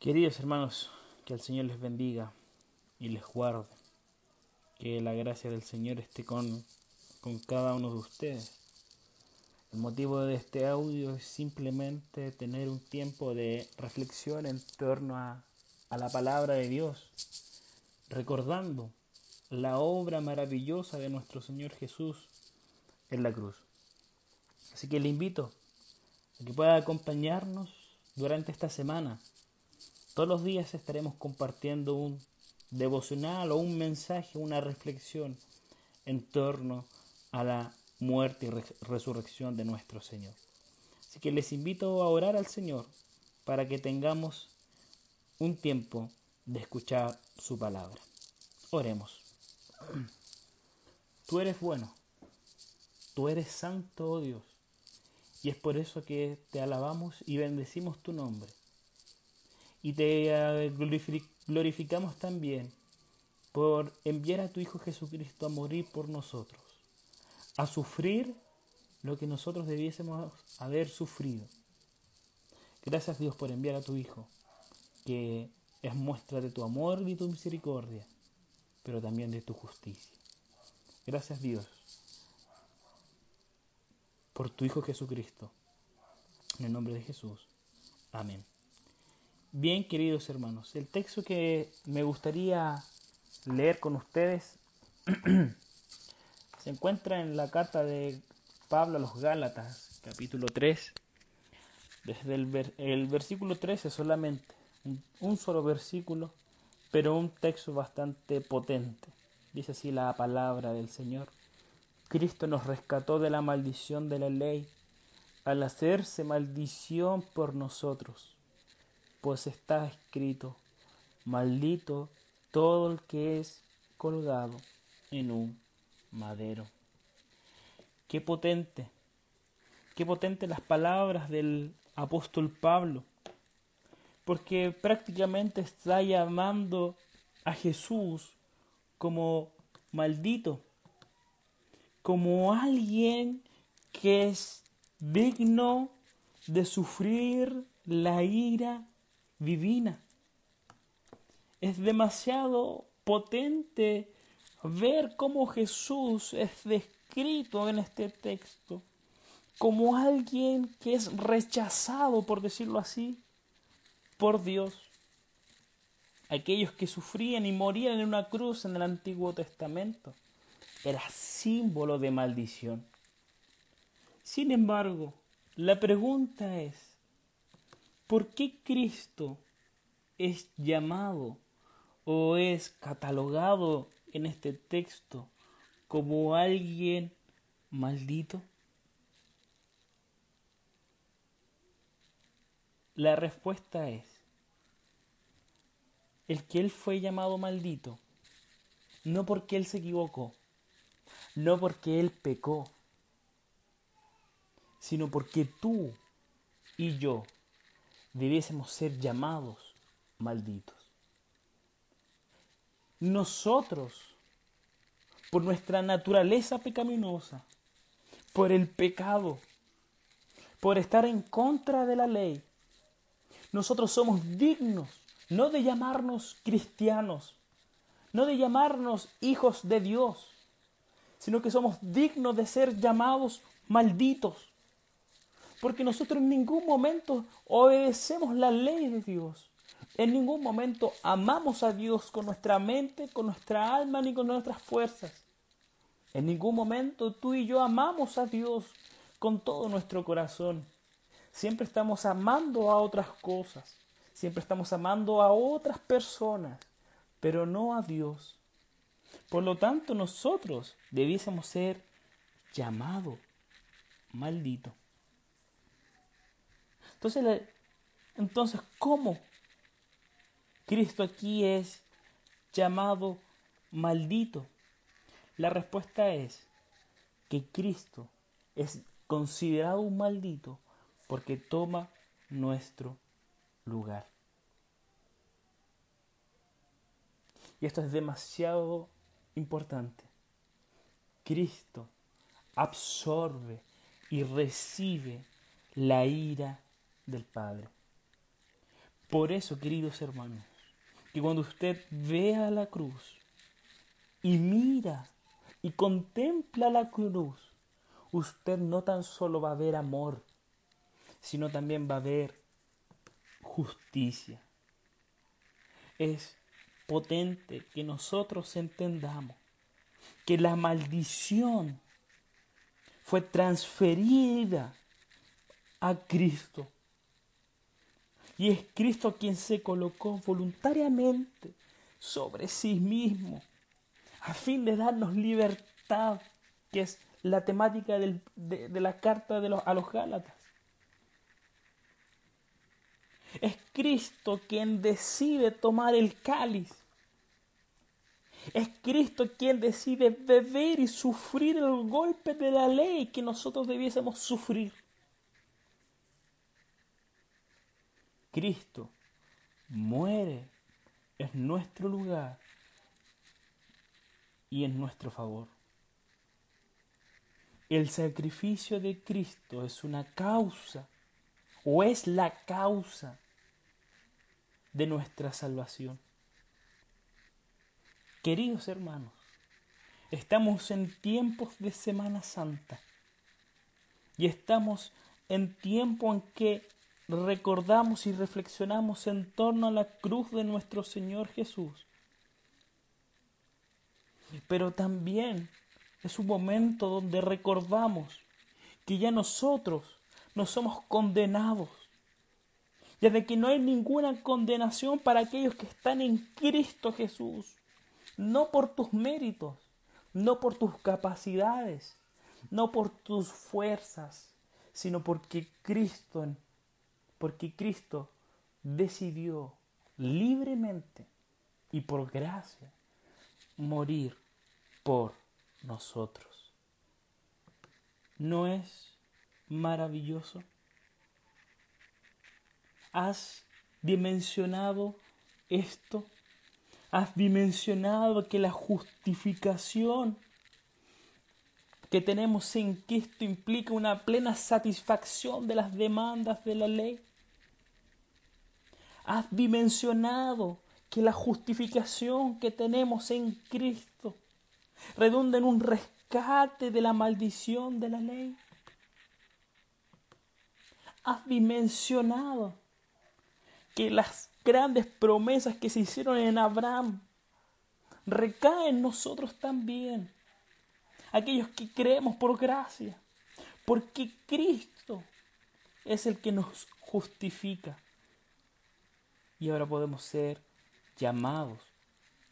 Queridos hermanos, que el Señor les bendiga y les guarde. Que la gracia del Señor esté con, con cada uno de ustedes. El motivo de este audio es simplemente tener un tiempo de reflexión en torno a, a la palabra de Dios, recordando la obra maravillosa de nuestro Señor Jesús en la cruz. Así que le invito a que pueda acompañarnos durante esta semana todos los días estaremos compartiendo un devocional o un mensaje, una reflexión en torno a la muerte y resurrección de nuestro Señor. Así que les invito a orar al Señor para que tengamos un tiempo de escuchar su palabra. Oremos. Tú eres bueno, tú eres santo, oh Dios, y es por eso que te alabamos y bendecimos tu nombre y te eh, glorificamos también por enviar a tu Hijo Jesucristo a morir por nosotros, a sufrir lo que nosotros debiésemos haber sufrido. Gracias Dios por enviar a tu Hijo, que es muestra de tu amor y tu misericordia, pero también de tu justicia. Gracias Dios por tu Hijo Jesucristo. En el nombre de Jesús. Amén. Bien, queridos hermanos, el texto que me gustaría leer con ustedes se encuentra en la carta de Pablo a los Gálatas, capítulo 3, desde el, versículo 13 solamente, un, solo versículo, pero un texto bastante potente. Dice así la palabra del Señor. Cristo nos rescató de la maldición de la ley al hacerse maldición por nosotros pues está escrito, maldito todo el que es colgado en un madero. Qué potente, qué potente las palabras del apóstol Pablo, porque prácticamente está llamando a Jesús como maldito, como alguien que es digno de sufrir la ira divina. Es demasiado potente ver cómo Jesús es descrito en este texto como alguien que es rechazado, por decirlo así, por Dios. Aquellos que sufrían y morían en una cruz en el Antiguo Testamento era símbolo de maldición. Sin embargo, la pregunta es, ¿Por qué Cristo es llamado o es catalogado en este texto como alguien maldito? La respuesta es, el que él fue llamado maldito, no porque él se equivocó, no porque él pecó, sino porque tú y yo debiésemos ser llamados malditos. Nosotros, por nuestra naturaleza pecaminosa, por el pecado, por estar en contra de la ley, nosotros somos dignos no de llamarnos cristianos, no de llamarnos hijos de Dios, sino que somos dignos de ser llamados malditos porque nosotros en ningún momento obedecemos la ley de Dios. En ningún momento amamos a Dios con nuestra mente, con nuestra alma, ni con nuestras fuerzas. En ningún momento tú y yo amamos a Dios con todo nuestro corazón. Siempre estamos amando a otras cosas. Siempre estamos amando a otras personas, pero no a Dios. Por lo tanto, nosotros debiésemos ser llamados malditos. Entonces, entonces, ¿cómo Cristo aquí es llamado maldito? La respuesta es que Cristo es considerado un maldito porque toma nuestro lugar. Y esto es demasiado importante. Cristo absorbe y recibe la ira del Padre. Por eso, queridos hermanos, que cuando usted vea la cruz y mira y contempla la cruz, usted no tan solo va a ver amor, sino también va a ver justicia. Es potente que nosotros entendamos que la maldición fue transferida a Cristo. Y es Cristo quien se colocó voluntariamente sobre sí mismo a fin de darnos libertad, que es la temática de, la carta de a los Gálatas. Es Cristo quien decide tomar el cáliz. Es Cristo quien decide beber y sufrir el golpe de la ley que nosotros debiésemos sufrir. Cristo muere en nuestro lugar y en nuestro favor. El sacrificio de Cristo es una causa o es la causa de nuestra salvación. Queridos hermanos, estamos en tiempos de Semana Santa y estamos en tiempo en que recordamos y reflexionamos en torno a la cruz de nuestro Señor Jesús. Pero también es un momento donde recordamos que ya nosotros no somos condenados, ya de que no hay ninguna condenación para aquellos que están en Cristo Jesús, no por tus méritos, no por tus capacidades, no por tus fuerzas, sino porque Cristo, porque Cristo decidió libremente y por gracia morir por nosotros. ¿No es maravilloso? ¿Has dimensionado esto? ¿Has dimensionado que la justificación que tenemos en Cristo implica una plena satisfacción de las demandas de la ley? ¿Has dimensionado que la justificación que tenemos en Cristo redunda en un rescate de la maldición de la ley. Has dimensionado que las grandes promesas que se hicieron en Abraham recaen en nosotros también. Aquellos que creemos por gracia, porque Cristo es el que nos justifica. Y ahora podemos ser llamados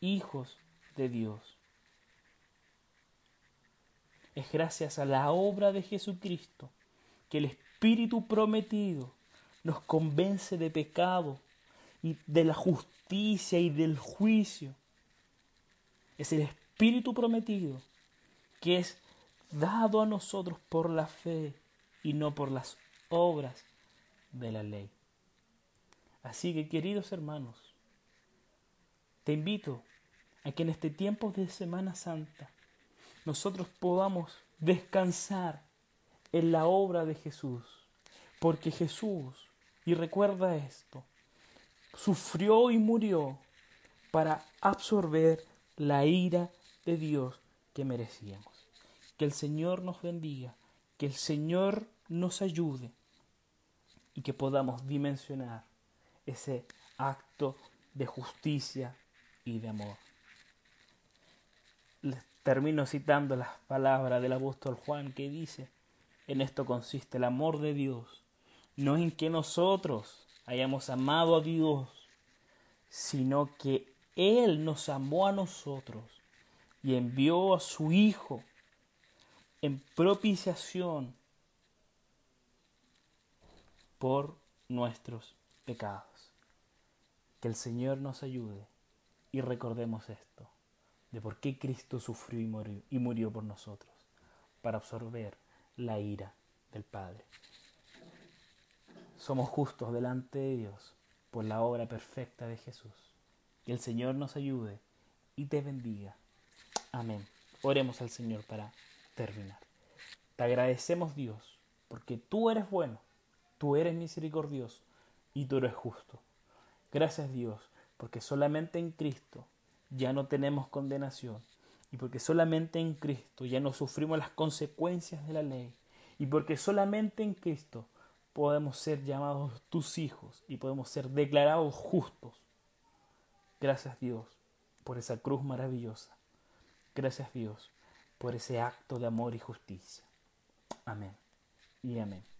hijos de Dios. Es gracias a la obra de Jesucristo que el Espíritu prometido nos convence de pecado y de la justicia y del juicio. Es el Espíritu prometido que es dado a nosotros por la fe y no por las obras de la ley. Así que queridos hermanos, te invito a que en este tiempo de Semana Santa nosotros podamos descansar en la obra de Jesús. Porque Jesús, y recuerda esto, sufrió y murió para absorber la ira de Dios que merecíamos. Que el Señor nos bendiga, que el Señor nos ayude y que podamos dimensionar ese acto de justicia y de amor. Termino citando las palabras del apóstol Juan que dice, en esto consiste el amor de Dios, no en que nosotros hayamos amado a Dios, sino que Él nos amó a nosotros y envió a su Hijo en propiciación por nuestros pecados. Que el Señor nos ayude y recordemos esto de por qué Cristo sufrió y murió, y murió por nosotros, para absorber la ira del Padre. Somos justos delante de Dios por la obra perfecta de Jesús. Que el Señor nos ayude y te bendiga. Amén. Oremos al Señor para terminar. Te agradecemos Dios, porque tú eres bueno, tú eres misericordioso y tú eres justo. Gracias Dios, porque solamente en Cristo ya no tenemos condenación y porque solamente en Cristo ya no sufrimos las consecuencias de la ley y porque solamente en Cristo podemos ser llamados tus hijos y podemos ser declarados justos. Gracias Dios por esa cruz maravillosa. Gracias Dios por ese acto de amor y justicia. Amén y amén.